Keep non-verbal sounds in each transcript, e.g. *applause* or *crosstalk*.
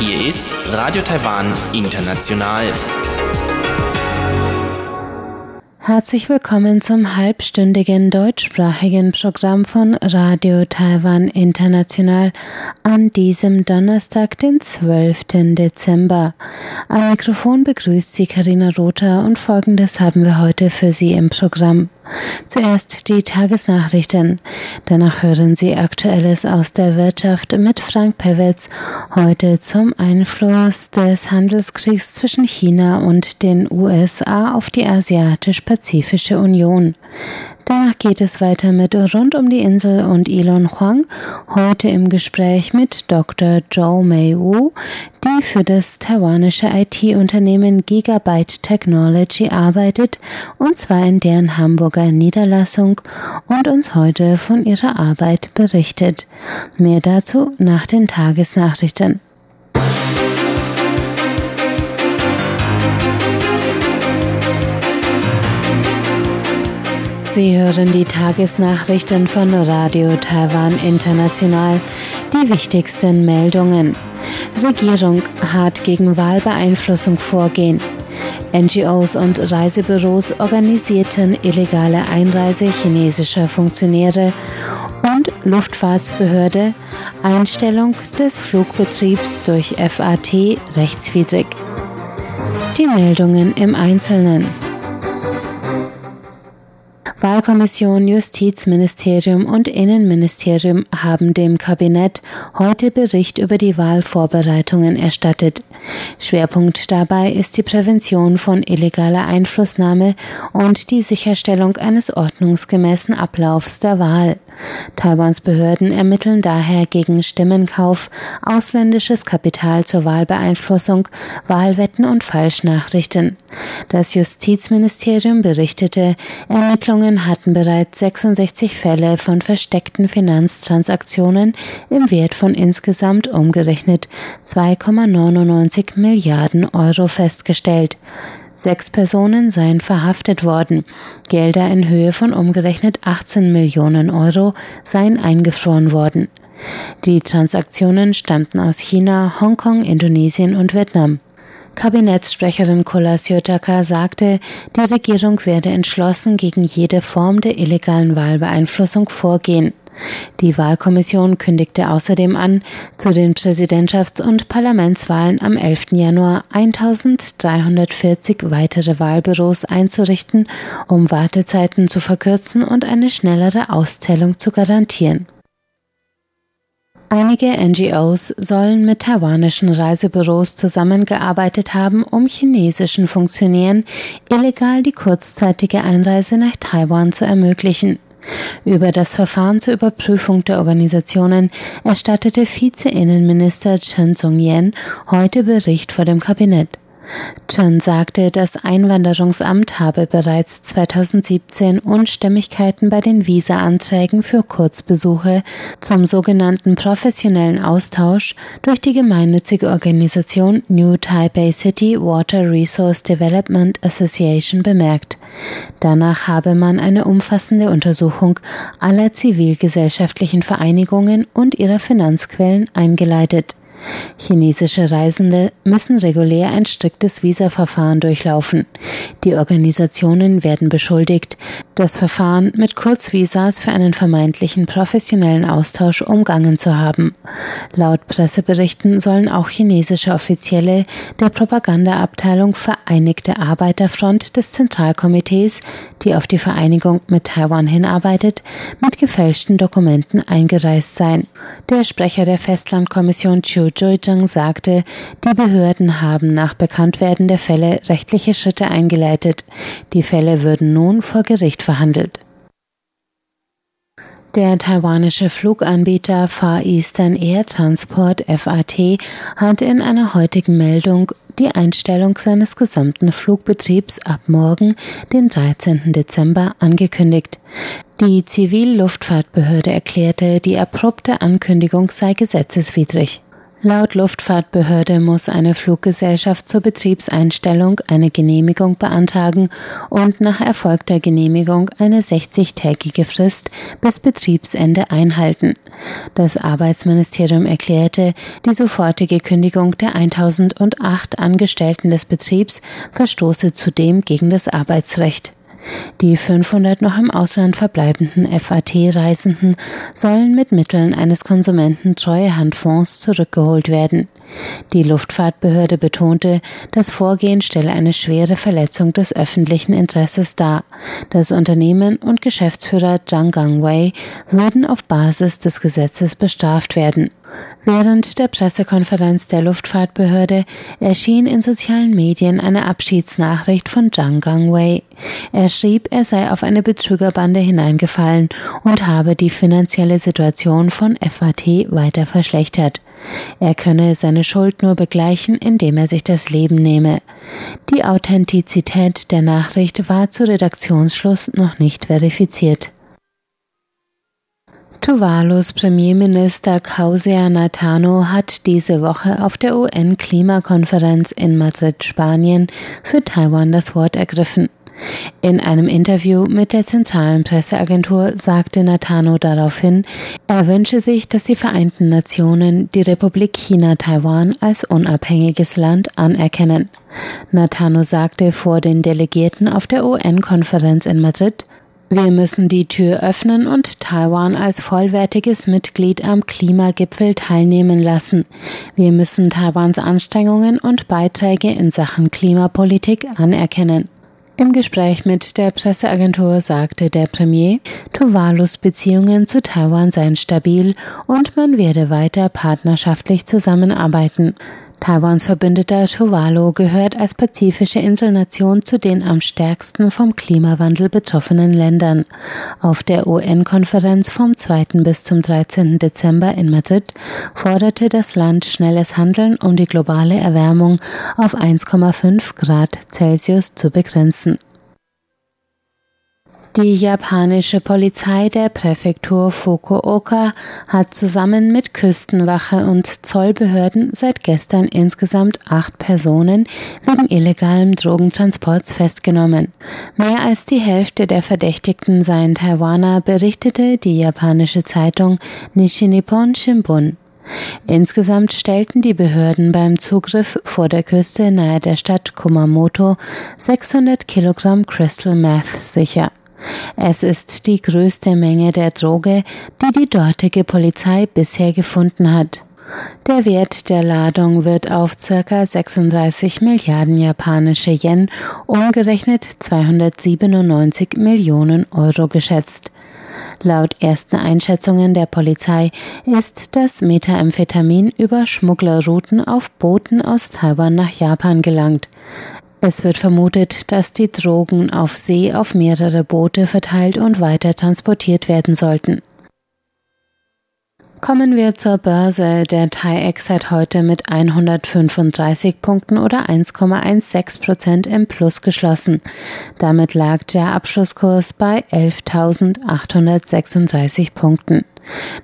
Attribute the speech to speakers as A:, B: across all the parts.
A: Hier ist Radio Taiwan International.
B: Herzlich willkommen zum halbstündigen deutschsprachigen Programm von Radio Taiwan International an diesem Donnerstag, den 12. Dezember. Am Mikrofon begrüßt Sie Karina Rother und Folgendes haben wir heute für Sie im Programm. Zuerst die Tagesnachrichten. Danach hören Sie Aktuelles aus der Wirtschaft mit Frank Pewitz. Heute zum Einfluss des Handelskriegs zwischen China und den USA auf die Asiatisch-Pazifische Union. Danach geht es weiter mit Rund um die Insel und Elon Huang, heute im Gespräch mit Dr. Zhou Mei Wu, die für das taiwanische IT-Unternehmen Gigabyte Technology arbeitet, und zwar in deren Hamburger Niederlassung und uns heute von ihrer Arbeit berichtet. Mehr dazu nach den Tagesnachrichten. Sie hören die Tagesnachrichten von Radio Taiwan International. Die wichtigsten Meldungen. Regierung hart gegen Wahlbeeinflussung vorgehen. NGOs und Reisebüros organisierten illegale Einreise chinesischer Funktionäre und Luftfahrtsbehörde Einstellung des Flugbetriebs durch FAT rechtswidrig. Die Meldungen im Einzelnen. Wahlkommission, Justizministerium und Innenministerium haben dem Kabinett heute Bericht über die Wahlvorbereitungen erstattet. Schwerpunkt dabei ist die Prävention von illegaler Einflussnahme und die Sicherstellung eines ordnungsgemäßen Ablaufs der Wahl. Taiwans Behörden ermitteln daher gegen Stimmenkauf, ausländisches Kapital zur Wahlbeeinflussung, Wahlwetten und Falschnachrichten. Das Justizministerium berichtete, Ermittlungen Unternehmen hatten bereits 66 Fälle von versteckten Finanztransaktionen im Wert von insgesamt umgerechnet 2,99 Milliarden Euro festgestellt. Sechs Personen seien verhaftet worden. Gelder in Höhe von umgerechnet 18 Millionen Euro seien eingefroren worden. Die Transaktionen stammten aus China, Hongkong, Indonesien und Vietnam. Kabinettssprecherin Kola Syotaka sagte, die Regierung werde entschlossen gegen jede Form der illegalen Wahlbeeinflussung vorgehen. Die Wahlkommission kündigte außerdem an, zu den Präsidentschafts- und Parlamentswahlen am 11. Januar 1340 weitere Wahlbüros einzurichten, um Wartezeiten zu verkürzen und eine schnellere Auszählung zu garantieren. Einige NGOs sollen mit taiwanischen Reisebüros zusammengearbeitet haben, um chinesischen Funktionären illegal die kurzzeitige Einreise nach Taiwan zu ermöglichen. Über das Verfahren zur Überprüfung der Organisationen erstattete Vize-Innenminister Chen Song-yen heute Bericht vor dem Kabinett. Chen sagte, das Einwanderungsamt habe bereits 2017 Unstimmigkeiten bei den Visa-Anträgen für Kurzbesuche zum sogenannten professionellen Austausch durch die gemeinnützige Organisation New Taipei City Water Resource Development Association bemerkt. Danach habe man eine umfassende Untersuchung aller zivilgesellschaftlichen Vereinigungen und ihrer Finanzquellen eingeleitet. Chinesische Reisende müssen regulär ein striktes Visaverfahren durchlaufen. Die Organisationen werden beschuldigt, das Verfahren mit Kurzvisas für einen vermeintlichen professionellen Austausch umgangen zu haben. Laut Presseberichten sollen auch chinesische Offizielle der Propagandaabteilung Vereinigte Arbeiterfront des Zentralkomitees, die auf die Vereinigung mit Taiwan hinarbeitet, mit gefälschten Dokumenten eingereist sein. Der Sprecher der Festlandkommission Chiu Zhuizheng sagte, die Behörden haben nach Bekanntwerden der Fälle rechtliche Schritte eingeleitet. Die Fälle würden nun vor Gericht verhandelt. Der taiwanische Fluganbieter Far Eastern Air Transport FAT hat in einer heutigen Meldung die Einstellung seines gesamten Flugbetriebs ab morgen, den 13. Dezember, angekündigt. Die Zivilluftfahrtbehörde erklärte, die abrupte Ankündigung sei gesetzeswidrig. Laut Luftfahrtbehörde muss eine Fluggesellschaft zur Betriebseinstellung eine Genehmigung beantragen und nach erfolgter Genehmigung eine 60-tägige Frist bis Betriebsende einhalten. Das Arbeitsministerium erklärte, die sofortige Kündigung der 1008 Angestellten des Betriebs verstoße zudem gegen das Arbeitsrecht. Die 500 noch im Ausland verbleibenden FAT-Reisenden sollen mit Mitteln eines Konsumententreuehandfonds zurückgeholt werden. Die Luftfahrtbehörde betonte, das Vorgehen stelle eine schwere Verletzung des öffentlichen Interesses dar. Das Unternehmen und Geschäftsführer Zhang Gangwei würden auf Basis des Gesetzes bestraft werden. Während der Pressekonferenz der Luftfahrtbehörde erschien in sozialen Medien eine Abschiedsnachricht von Zhang Gangwei. Er schrieb, er sei auf eine Betrügerbande hineingefallen und habe die finanzielle Situation von FAT weiter verschlechtert. Er könne seine Schuld nur begleichen, indem er sich das Leben nehme. Die Authentizität der Nachricht war zu Redaktionsschluss noch nicht verifiziert. Tuvalus Premierminister Kausea Natano hat diese Woche auf der UN-Klimakonferenz in Madrid, Spanien, für Taiwan das Wort ergriffen. In einem Interview mit der zentralen Presseagentur sagte Natano daraufhin, er wünsche sich, dass die Vereinten Nationen die Republik China Taiwan als unabhängiges Land anerkennen. Natano sagte vor den Delegierten auf der UN-Konferenz in Madrid, wir müssen die Tür öffnen und Taiwan als vollwertiges Mitglied am Klimagipfel teilnehmen lassen. Wir müssen Taiwans Anstrengungen und Beiträge in Sachen Klimapolitik anerkennen. Im Gespräch mit der Presseagentur sagte der Premier, Tuvalus Beziehungen zu Taiwan seien stabil und man werde weiter partnerschaftlich zusammenarbeiten. Taiwans Verbündeter Tuvalu gehört als pazifische Inselnation zu den am stärksten vom Klimawandel betroffenen Ländern. Auf der UN-Konferenz vom 2. bis zum 13. Dezember in Madrid forderte das Land schnelles Handeln, um die globale Erwärmung auf 1,5 Grad Celsius zu begrenzen. Die japanische Polizei der Präfektur Fukuoka hat zusammen mit Küstenwache und Zollbehörden seit gestern insgesamt acht Personen wegen illegalem Drogentransports festgenommen. Mehr als die Hälfte der Verdächtigten seien Taiwaner, berichtete die japanische Zeitung Nishinippon Shimbun. Insgesamt stellten die Behörden beim Zugriff vor der Küste nahe der Stadt Kumamoto 600 Kilogramm Crystal Meth sicher. Es ist die größte Menge der Droge, die die dortige Polizei bisher gefunden hat. Der Wert der Ladung wird auf ca. 36 Milliarden japanische Yen, umgerechnet 297 Millionen Euro geschätzt. Laut ersten Einschätzungen der Polizei ist das Methamphetamin über Schmugglerrouten auf Booten aus Taiwan nach Japan gelangt. Es wird vermutet, dass die Drogen auf See auf mehrere Boote verteilt und weiter transportiert werden sollten. Kommen wir zur Börse. Der TAIEX hat heute mit 135 Punkten oder 1,16 Prozent im Plus geschlossen. Damit lag der Abschlusskurs bei 11.836 Punkten.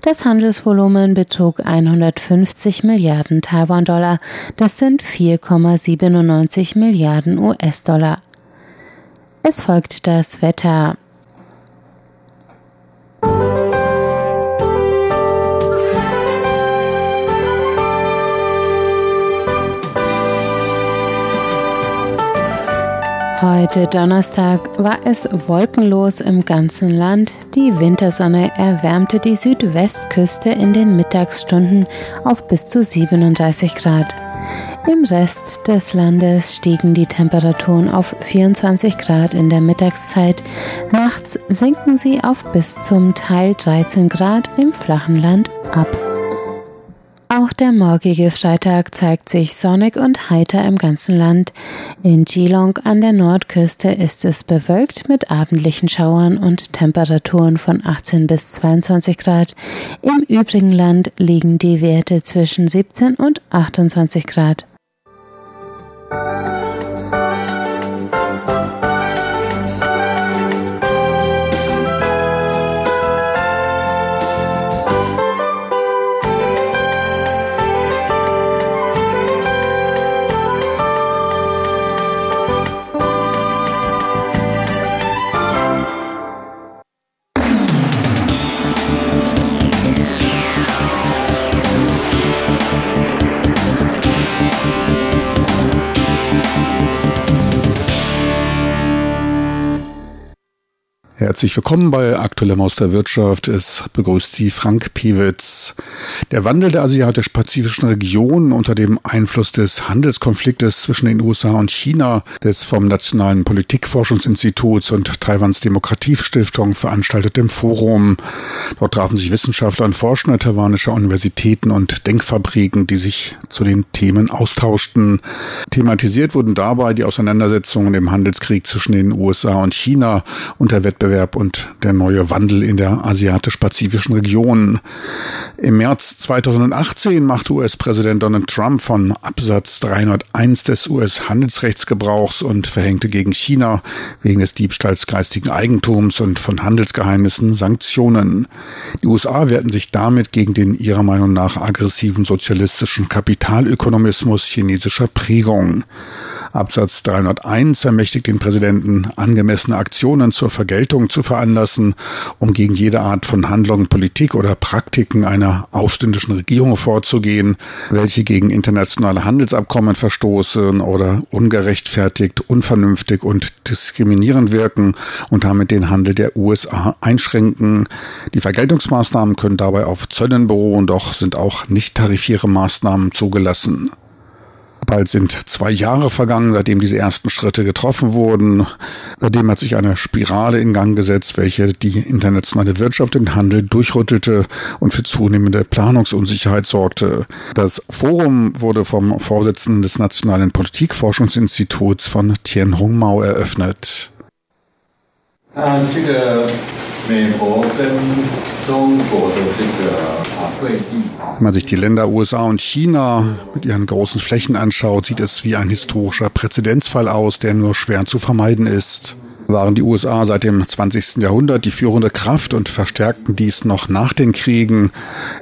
B: Das Handelsvolumen betrug 150 Milliarden Taiwan-Dollar. Das sind 4,97 Milliarden US-Dollar. Es folgt das Wetter. Heute Donnerstag war es wolkenlos im ganzen Land. Die Wintersonne erwärmte die Südwestküste in den Mittagsstunden auf bis zu 37 Grad. Im Rest des Landes stiegen die Temperaturen auf 24 Grad in der Mittagszeit. Nachts sinken sie auf bis zum Teil 13 Grad im flachen Land ab. Auch der morgige Freitag zeigt sich sonnig und heiter im ganzen Land. In Geelong an der Nordküste ist es bewölkt mit abendlichen Schauern und Temperaturen von 18 bis 22 Grad. Im übrigen Land liegen die Werte zwischen 17 und 28 Grad.
C: Herzlich willkommen bei Aktuelle Maus der Wirtschaft. Es begrüßt Sie Frank Piewitz. Der Wandel der asiatisch-pazifischen Region unter dem Einfluss des Handelskonfliktes zwischen den USA und China, des vom Nationalen Politikforschungsinstituts und Taiwans Demokratiestiftung veranstaltetem Forum. Dort trafen sich Wissenschaftler und Forscher taiwanischer Universitäten und Denkfabriken, die sich zu den Themen austauschten. Thematisiert wurden dabei die Auseinandersetzungen im Handelskrieg zwischen den USA und China und der Wettbewerb Wettbewerb und der neue Wandel in der asiatisch-pazifischen Region. Im März 2018 machte US-Präsident Donald Trump von Absatz 301 des US-Handelsrechtsgebrauchs und verhängte gegen China wegen des Diebstahls geistigen Eigentums und von Handelsgeheimnissen Sanktionen. Die USA wehrten sich damit gegen den ihrer Meinung nach aggressiven sozialistischen Kapitalökonomismus chinesischer Prägung. Absatz 301 ermächtigt den Präsidenten, angemessene Aktionen zur Vergeltung zu veranlassen, um gegen jede Art von Handlung, Politik oder Praktiken einer ausländischen Regierung vorzugehen, welche gegen internationale Handelsabkommen verstoßen oder ungerechtfertigt, unvernünftig und diskriminierend wirken und damit den Handel der USA einschränken. Die Vergeltungsmaßnahmen können dabei auf Zöllen beruhen, doch sind auch nicht tarifäre Maßnahmen zugelassen. Bald sind zwei Jahre vergangen, seitdem diese ersten Schritte getroffen wurden. Seitdem hat sich eine Spirale in Gang gesetzt, welche die internationale Wirtschaft und Handel durchrüttelte und für zunehmende Planungsunsicherheit sorgte. Das Forum wurde vom Vorsitzenden des Nationalen Politikforschungsinstituts von Tianhong Mao eröffnet. 啊，这个美国跟中国的这个。wenn man sich die Länder USA und China mit ihren großen Flächen anschaut, sieht es wie ein historischer Präzedenzfall aus, der nur schwer zu vermeiden ist. Waren die USA seit dem 20. Jahrhundert die führende Kraft und verstärkten dies noch nach den Kriegen,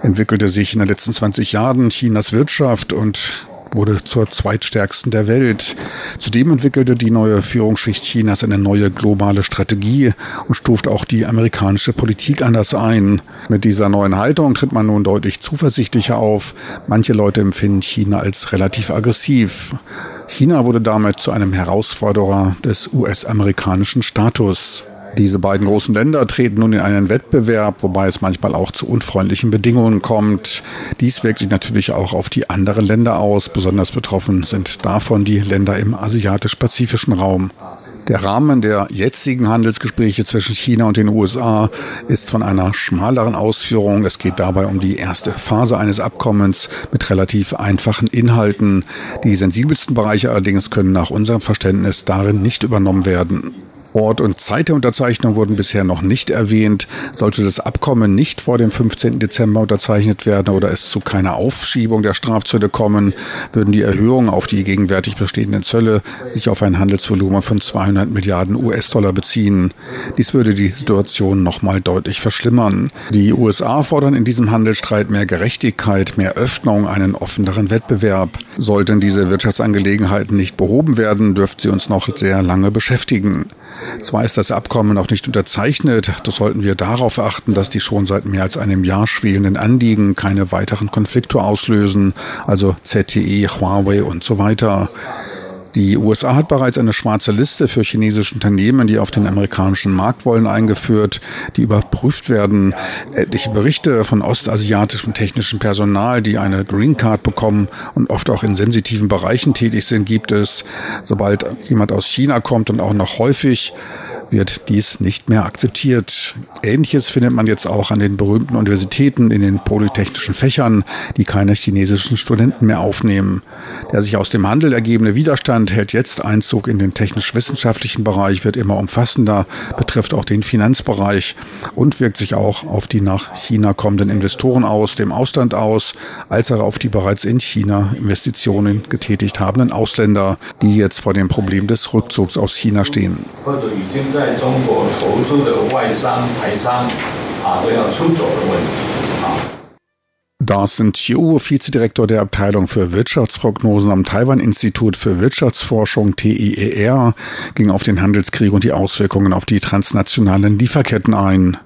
C: entwickelte sich in den letzten 20 Jahren Chinas Wirtschaft und wurde zur zweitstärksten der Welt. Zudem entwickelte die neue Führungsschicht Chinas eine neue globale Strategie und stuft auch die amerikanische Politik anders ein. Mit dieser neuen Haltung tritt man nun deutlich zuversichtlicher auf. Manche Leute empfinden China als relativ aggressiv. China wurde damit zu einem Herausforderer des US-amerikanischen Status. Diese beiden großen Länder treten nun in einen Wettbewerb, wobei es manchmal auch zu unfreundlichen Bedingungen kommt. Dies wirkt sich natürlich auch auf die anderen Länder aus. Besonders betroffen sind davon die Länder im asiatisch-pazifischen Raum. Der Rahmen der jetzigen Handelsgespräche zwischen China und den USA ist von einer schmaleren Ausführung. Es geht dabei um die erste Phase eines Abkommens mit relativ einfachen Inhalten. Die sensibelsten Bereiche allerdings können nach unserem Verständnis darin nicht übernommen werden. Ort und Zeit der Unterzeichnung wurden bisher noch nicht erwähnt. Sollte das Abkommen nicht vor dem 15. Dezember unterzeichnet werden oder es zu keiner Aufschiebung der Strafzölle kommen, würden die Erhöhungen auf die gegenwärtig bestehenden Zölle sich auf ein Handelsvolumen von 200 Milliarden US-Dollar beziehen. Dies würde die Situation nochmal deutlich verschlimmern. Die USA fordern in diesem Handelsstreit mehr Gerechtigkeit, mehr Öffnung, einen offeneren Wettbewerb. Sollten diese Wirtschaftsangelegenheiten nicht behoben werden, dürften sie uns noch sehr lange beschäftigen. Zwar ist das Abkommen noch nicht unterzeichnet, doch sollten wir darauf achten, dass die schon seit mehr als einem Jahr schwelenden Anliegen keine weiteren Konflikte auslösen, also ZTE, Huawei und so weiter. Die USA hat bereits eine schwarze Liste für chinesische Unternehmen, die auf den amerikanischen Markt wollen, eingeführt, die überprüft werden. Etliche Berichte von ostasiatischem technischem Personal, die eine Green Card bekommen und oft auch in sensitiven Bereichen tätig sind, gibt es. Sobald jemand aus China kommt und auch noch häufig wird dies nicht mehr akzeptiert. Ähnliches findet man jetzt auch an den berühmten Universitäten in den polytechnischen Fächern, die keine chinesischen Studenten mehr aufnehmen. Der sich aus dem Handel ergebende Widerstand hält jetzt Einzug in den technisch-wissenschaftlichen Bereich, wird immer umfassender, betrifft auch den Finanzbereich und wirkt sich auch auf die nach China kommenden Investoren aus, dem Ausland aus, als auch auf die bereits in China Investitionen getätigt habenden Ausländer, die jetzt vor dem Problem des Rückzugs aus China stehen. Dawson Chiu, Vizedirektor der Abteilung für Wirtschaftsprognosen am Taiwan-Institut für Wirtschaftsforschung TIER, ging auf den Handelskrieg und die Auswirkungen auf die transnationalen Lieferketten ein.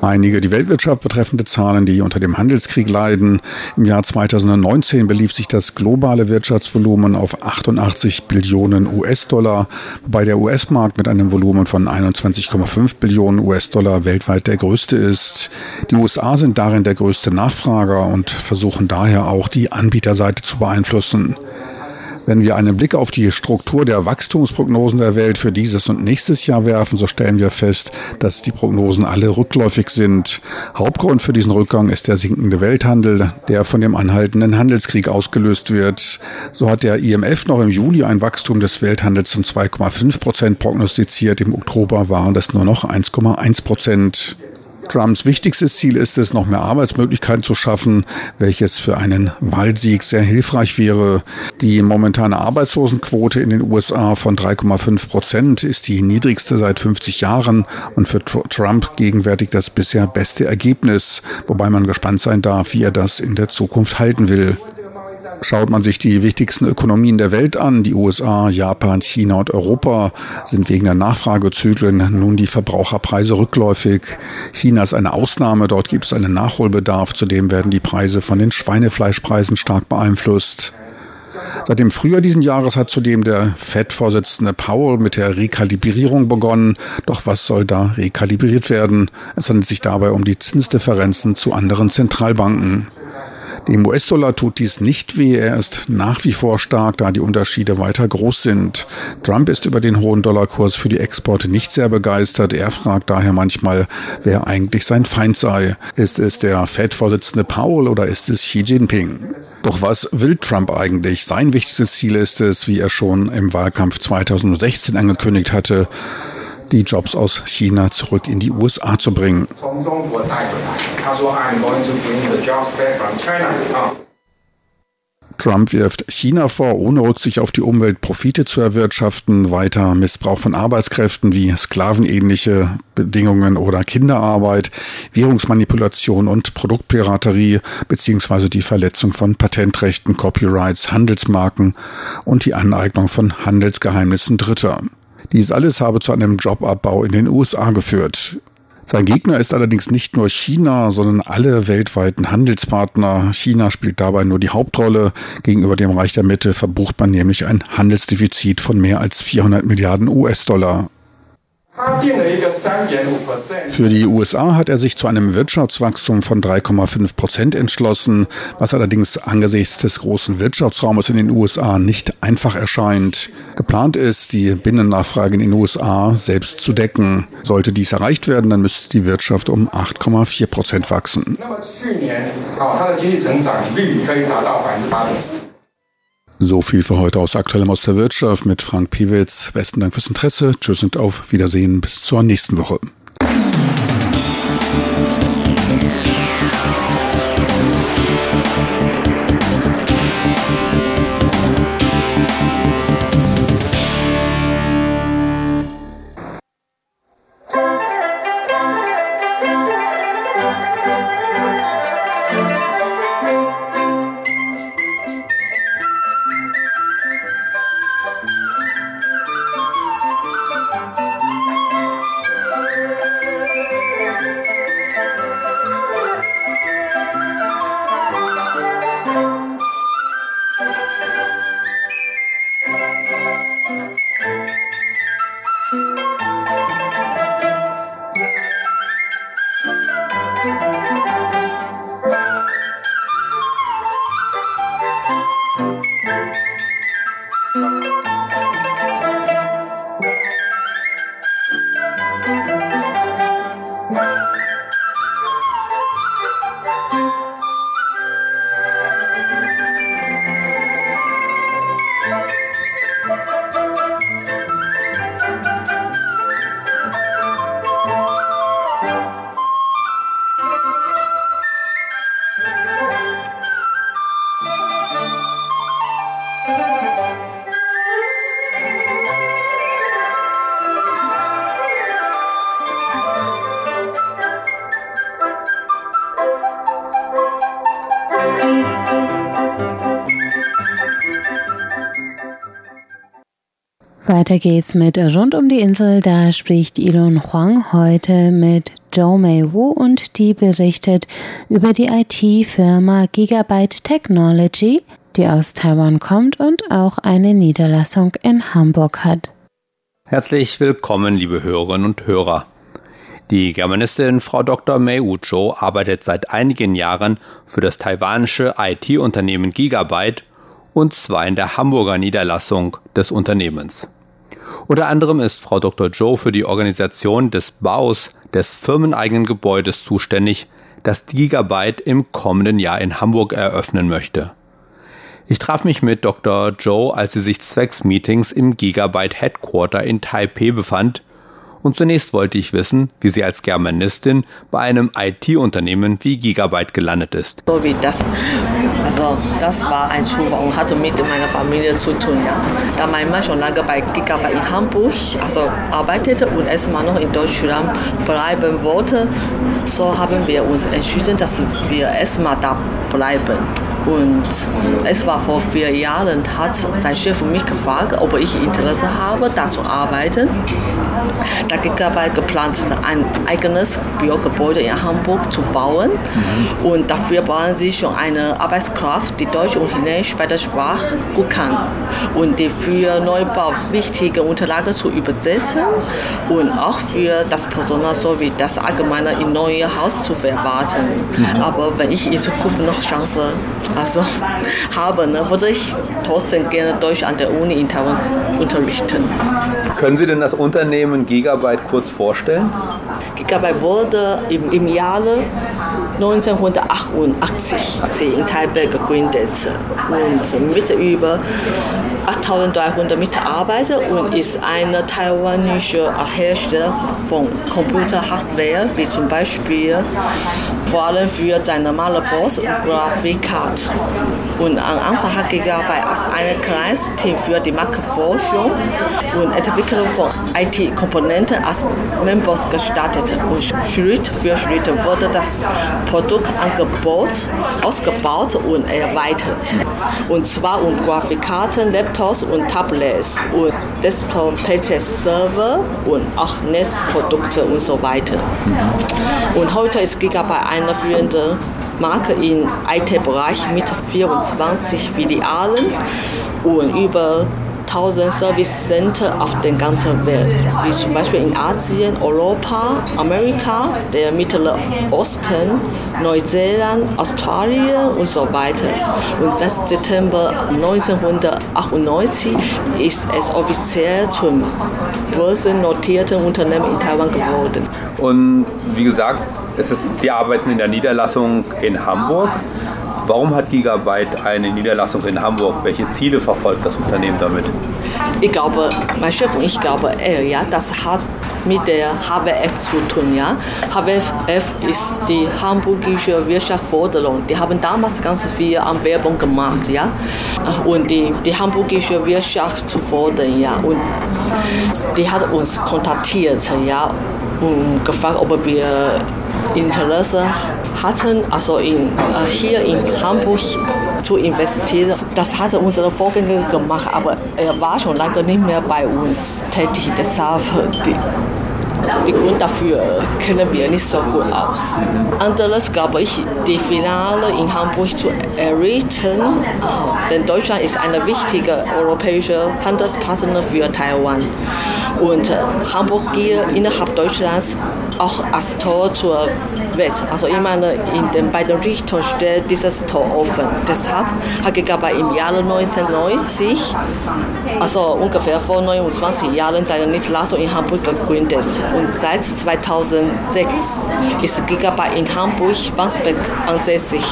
C: Einige die Weltwirtschaft betreffende Zahlen, die unter dem Handelskrieg leiden. Im Jahr 2019 belief sich das globale Wirtschaftsvolumen auf 88 Billionen US-Dollar, wobei der US-Markt mit einem Volumen von 21,5 Billionen US-Dollar weltweit der größte ist. Die USA sind darin der größte Nachfrager und versuchen daher auch die Anbieterseite zu beeinflussen. Wenn wir einen Blick auf die Struktur der Wachstumsprognosen der Welt für dieses und nächstes Jahr werfen, so stellen wir fest, dass die Prognosen alle rückläufig sind. Hauptgrund für diesen Rückgang ist der sinkende Welthandel, der von dem anhaltenden Handelskrieg ausgelöst wird. So hat der IMF noch im Juli ein Wachstum des Welthandels von 2,5 Prozent prognostiziert. Im Oktober waren das nur noch 1,1 Prozent. Trumps wichtigstes Ziel ist es, noch mehr Arbeitsmöglichkeiten zu schaffen, welches für einen Wahlsieg sehr hilfreich wäre. Die momentane Arbeitslosenquote in den USA von 3,5 Prozent ist die niedrigste seit 50 Jahren und für Trump gegenwärtig das bisher beste Ergebnis, wobei man gespannt sein darf, wie er das in der Zukunft halten will. Schaut man sich die wichtigsten Ökonomien der Welt an, die USA, Japan, China und Europa, sind wegen der Nachfragezyklen nun die Verbraucherpreise rückläufig. China ist eine Ausnahme, dort gibt es einen Nachholbedarf, zudem werden die Preise von den Schweinefleischpreisen stark beeinflusst. Seit dem Frühjahr diesen Jahres hat zudem der FED-Vorsitzende Powell mit der Rekalibrierung begonnen. Doch was soll da rekalibriert werden? Es handelt sich dabei um die Zinsdifferenzen zu anderen Zentralbanken. Dem US-Dollar tut dies nicht weh. Er ist nach wie vor stark, da die Unterschiede weiter groß sind. Trump ist über den hohen Dollarkurs für die Exporte nicht sehr begeistert. Er fragt daher manchmal, wer eigentlich sein Feind sei. Ist es der Fed-Vorsitzende Powell oder ist es Xi Jinping? Doch was will Trump eigentlich? Sein wichtigstes Ziel ist es, wie er schon im Wahlkampf 2016 angekündigt hatte, die Jobs aus China zurück in die USA zu bringen. Trump wirft China vor, ohne Rücksicht auf die Umwelt Profite zu erwirtschaften, weiter Missbrauch von Arbeitskräften wie sklavenähnliche Bedingungen oder Kinderarbeit, Währungsmanipulation und Produktpiraterie beziehungsweise die Verletzung von Patentrechten, Copyrights, Handelsmarken und die Aneignung von Handelsgeheimnissen Dritter. Dies alles habe zu einem Jobabbau in den USA geführt. Sein Gegner ist allerdings nicht nur China, sondern alle weltweiten Handelspartner. China spielt dabei nur die Hauptrolle. Gegenüber dem Reich der Mitte verbucht man nämlich ein Handelsdefizit von mehr als 400 Milliarden US-Dollar. Für die USA hat er sich zu einem Wirtschaftswachstum von 3,5 Prozent entschlossen, was allerdings angesichts des großen Wirtschaftsraumes in den USA nicht einfach erscheint. Geplant ist, die Binnennachfrage in den USA selbst zu decken. Sollte dies erreicht werden, dann müsste die Wirtschaft um 8,4 Prozent wachsen. So viel für heute aus Aktuellem aus der Wirtschaft mit Frank Piewitz. Besten Dank fürs Interesse. Tschüss und auf Wiedersehen. Bis zur nächsten Woche.
B: Weiter geht's mit Rund um die Insel. Da spricht Elon Huang heute mit Zhou Mei Wu und die berichtet über die IT-Firma Gigabyte Technology, die aus Taiwan kommt und auch eine Niederlassung in Hamburg hat.
D: Herzlich willkommen, liebe Hörerinnen und Hörer. Die Germanistin Frau Dr. Mei Wu Zhou arbeitet seit einigen Jahren für das taiwanische IT-Unternehmen Gigabyte und zwar in der Hamburger Niederlassung des Unternehmens. Unter anderem ist Frau Dr. Joe für die Organisation des Baus des firmeneigenen Gebäudes zuständig, das Gigabyte im kommenden Jahr in Hamburg eröffnen möchte. Ich traf mich mit Dr. Joe, als sie sich zwecks Meetings im Gigabyte Headquarter in Taipei befand und zunächst wollte ich wissen, wie sie als Germanistin bei einem IT-Unternehmen wie Gigabyte gelandet ist.
E: So wie das. Also das war ein Zufall und hatte mit meiner Familie zu tun. Ja. Da mein Mann schon lange bei Gigabyte in Hamburg also arbeitete und erstmal noch in Deutschland bleiben wollte, so haben wir uns entschieden, dass wir erstmal da bleiben. Und es war vor vier Jahren, hat sein Chef mich gefragt, ob ich Interesse habe, da zu arbeiten. Da dabei geplant, ein eigenes Bürogebäude in Hamburg zu bauen. Mhm. Und dafür brauchen sie schon eine Arbeitskraft, die Deutsch und Chinesisch bei der Sprache gut kann. Und die für Neubau wichtige Unterlagen zu übersetzen und auch für das Personal sowie das allgemeine im neuen Haus zu verwalten. Mhm. Aber wenn ich in Zukunft noch Chance also *laughs* habe, ne, würde ich trotzdem gerne Deutsch an der Uni in Taiwan unterrichten.
D: Können Sie denn das Unternehmen Gigabyte kurz vorstellen?
E: Gigabyte wurde im, im Jahre 1988 in Taipei gegründet und mit über 8300 Mitarbeiter und ist eine taiwanische Hersteller von Computerhardware, wie zum Beispiel vor allem für seine Malerbox und Grafikkarte. Und am Anfang hat Gigabyte als ein kleines Team für die Marktforschung und Entwicklung von IT-Komponenten als Members gestartet. Und Schritt für Schritt wurde das Produktangebot ausgebaut und erweitert. Und zwar um Grafikkarten, Laptops und Tablets und Desktop-PC-Server und auch Netzprodukte und so weiter. Und heute ist Gigabyte eine führende Marke im IT-Bereich mit 24 Filialen und über 1000 Service Center auf der ganzen Welt, wie zum Beispiel in Asien, Europa, Amerika, der Mittlere Osten, Neuseeland, Australien und so weiter. Und seit September 1998 ist es offiziell zum börsennotierten Unternehmen in Taiwan geworden.
D: Und wie gesagt, es ist, die arbeiten in der Niederlassung in Hamburg. Warum hat Gigabyte eine Niederlassung in Hamburg? Welche Ziele verfolgt das Unternehmen damit?
E: Ich glaube, mein Chef und ich glaube, äh, ja, das hat mit der HWF zu tun. Ja. HWF ist die Hamburgische Wirtschaftsförderung. Die haben damals ganz viel an Werbung gemacht. Ja. Und die, die hamburgische Wirtschaft zu fördern. Ja. Und die hat uns kontaktiert ja, und gefragt, ob wir Interesse hatten, also in, äh, hier in Hamburg zu investieren. Das hatte unsere Vorgänger gemacht, aber er war schon lange nicht mehr bei uns tätig. Deshalb die, die Grund dafür kennen wir nicht so gut aus. Anderes glaube ich, die Finale in Hamburg zu errichten, denn Deutschland ist ein wichtiger europäischer Handelspartner für Taiwan. Und Hamburg gilt innerhalb Deutschlands auch als Tor zur Welt. Also ich meine, in den beiden Richtungen steht dieses Tor offen. Deshalb hat Gagaba im Jahre 1990, also ungefähr vor 29 Jahren, seine Niederlassung in Hamburg gegründet. Und seit 2006 ist Gigabyte in Hamburg-Wandsbek ansässig.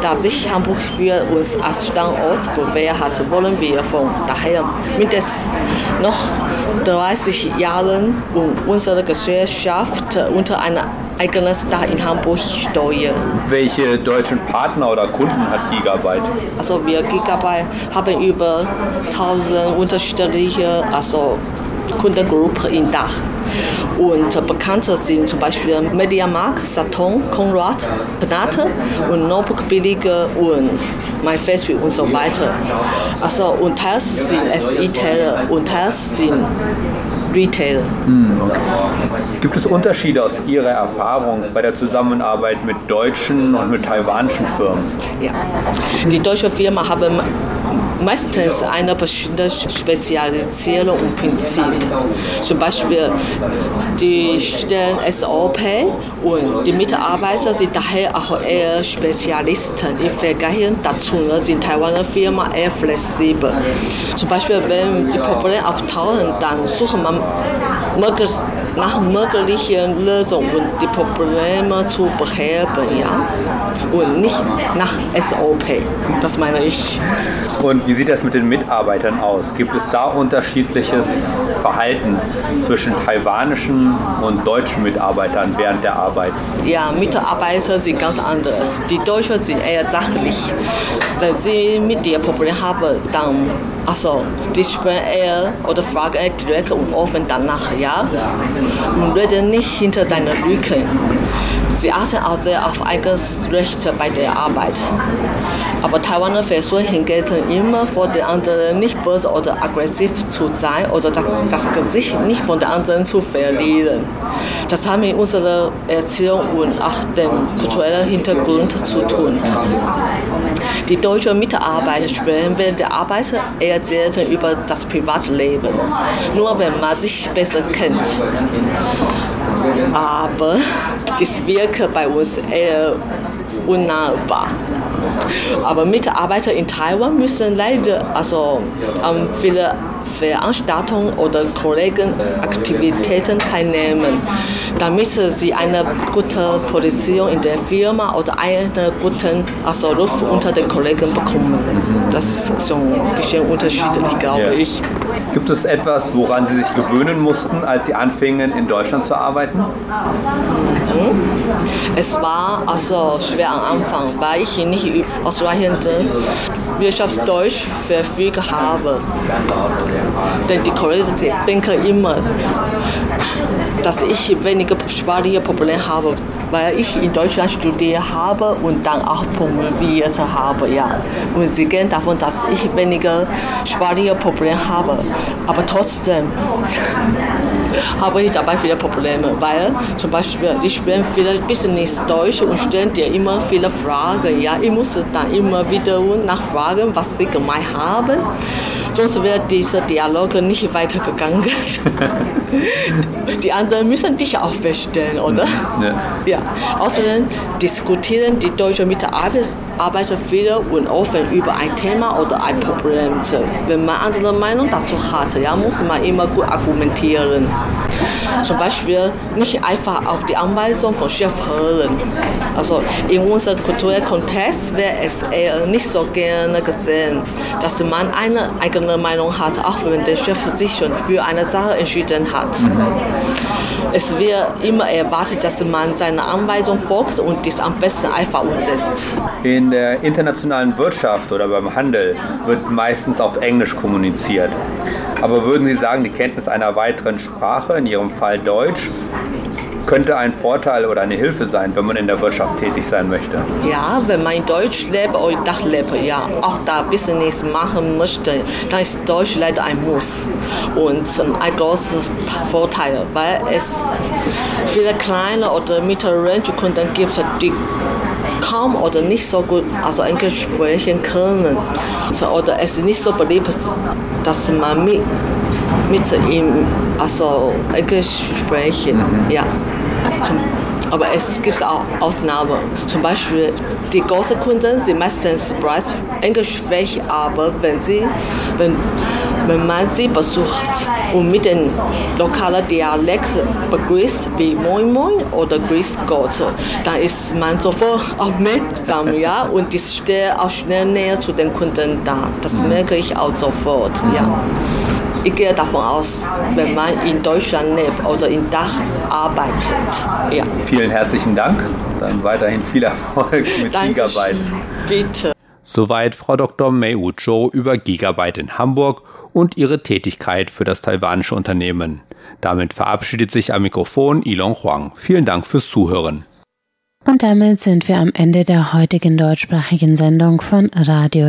E: Da sich Hamburg für uns als Standort bewährt hat, wollen wir von daher mindestens noch 30 Jahren unsere Gesellschaft unter einer eigenes Dach in Hamburg steuern.
D: Welche deutschen Partner oder Kunden hat Gigabyte?
E: Also wir Gigabyte haben über 1000 unterschiedliche also Kundengruppen in Dach. Und bekannte sind zum Beispiel Mediamarkt, Saturn, Konrad, Penate und Notebook Billige und MyFactory und so weiter. Also und teils sind es E-Tailer und teils sind Retailer.
D: Hm, okay. Gibt es Unterschiede aus Ihrer Erfahrung bei der Zusammenarbeit mit deutschen und mit taiwanischen Firmen?
E: Ja, die deutsche Firma haben meistens eine bestimmte Spezialisierung und Prinzip. Zum Beispiel die stellen SOP und die Mitarbeiter sind daher auch eher Spezialisten. Im Vergleich dazu sind Taiwaner Firmen eher flexibel. Zum Beispiel, wenn die Probleme auftauchen, dann sucht man nach möglichen Lösungen die Probleme zu beheben, ja, und nicht nach SOP. Das meine ich.
D: Und wie sieht das mit den Mitarbeitern aus? Gibt es da unterschiedliches Verhalten zwischen taiwanischen und deutschen Mitarbeitern während der Arbeit?
E: Ja, Mitarbeiter sind ganz anders. Die Deutschen sind eher sachlich. Wenn sie mit dir Probleme haben, dann also, die sprechen eher oder fragen eher direkt und offen danach, ja? Und reden nicht hinter deinen Rücken. Sie achten auch sehr auf eigenes Recht bei der Arbeit. Aber Taiwaner versuchen hingegen immer vor den anderen nicht böse oder aggressiv zu sein oder das Gesicht nicht von den anderen zu verlieren. Das hat mit unserer Erziehung und auch dem kulturellen Hintergrund zu tun. Die deutschen Mitarbeiter sprechen während der Arbeit eher selten über das Privatleben, nur wenn man sich besser kennt. Aber das wirkt bei uns eher unnahbar. Aber Mitarbeiter in Taiwan müssen leider also an viele Veranstaltungen oder Kollegenaktivitäten teilnehmen, damit sie eine gute Position in der Firma oder einen guten also Ruf unter den Kollegen bekommen. Das ist schon ein bisschen unterschiedlich, glaube ich.
D: Gibt es etwas, woran Sie sich gewöhnen mussten, als Sie anfingen, in Deutschland zu arbeiten?
E: Es war also schwer am Anfang, weil ich nicht ausreichend Wirtschaftsdeutsch verfügt habe. Denn die Kollegen denken immer, dass ich weniger sprachliche Probleme habe, weil ich in Deutschland studiert habe und dann auch promoviert habe, ja. Und sie gehen davon, dass ich weniger sprachliche Probleme habe. Aber trotzdem habe ich dabei viele Probleme, weil zum Beispiel die sprechen viele Business Deutsch und stellen dir immer viele Fragen. Ja, ich muss dann immer wieder nachfragen, was sie gemeint haben. Sonst wäre dieser Dialog nicht weitergegangen. *laughs* die anderen müssen dich auch feststellen, oder? Ja. ja. Außerdem diskutieren die deutschen Mitarbeiter viel und offen über ein Thema oder ein Problem. Wenn man andere Meinung dazu hat, ja, muss man immer gut argumentieren. Zum Beispiel nicht einfach auf die Anweisung von Chef hören. Also in unserem kulturellen Kontext wäre es eher nicht so gerne gesehen, dass man eine eigene Meinung hat, auch wenn der Chef sich schon für eine Sache entschieden hat. Mhm. Es wird immer erwartet, dass man seine Anweisung folgt und dies am besten einfach umsetzt.
D: In der internationalen Wirtschaft oder beim Handel wird meistens auf Englisch kommuniziert. Aber würden Sie sagen, die Kenntnis einer weiteren Sprache, in Ihrem Fall Deutsch, könnte ein Vorteil oder eine Hilfe sein, wenn man in der Wirtschaft tätig sein möchte.
E: Ja, wenn man in Deutsch lebt oder in Dach lebt, ja, auch da Business machen möchte, dann ist Deutsch leider ein Muss und ein großer Vorteil, weil es viele kleine oder mittlere Kunden gibt, die kaum oder nicht so gut also Englisch sprechen können oder es ist nicht so beliebt, dass man mit, mit ihm also Englisch sprechen. Ja. Zum, aber es gibt auch Ausnahmen. Zum Beispiel die großen Kunden sind meistens bereits englischsprachig, aber wenn, sie, wenn, wenn man sie besucht und mit dem lokalen Dialekt begrüßt, wie Moin Moin oder Grüß Gott, dann ist man sofort *laughs* aufmerksam ja? und ist auch schnell näher zu den Kunden da. Das merke ich auch sofort. Ja. Ich gehe davon aus, wenn man in Deutschland lebt oder in Dach arbeitet. Ja.
D: Vielen herzlichen Dank. Dann weiterhin viel Erfolg mit
E: Dankeschön. Gigabyte. Bitte.
D: Soweit Frau Dr. Mei Zhou über Gigabyte in Hamburg und ihre Tätigkeit für das taiwanische Unternehmen. Damit verabschiedet sich am Mikrofon Ilon Huang. Vielen Dank fürs Zuhören.
B: Und damit sind wir am Ende der heutigen deutschsprachigen Sendung von Radio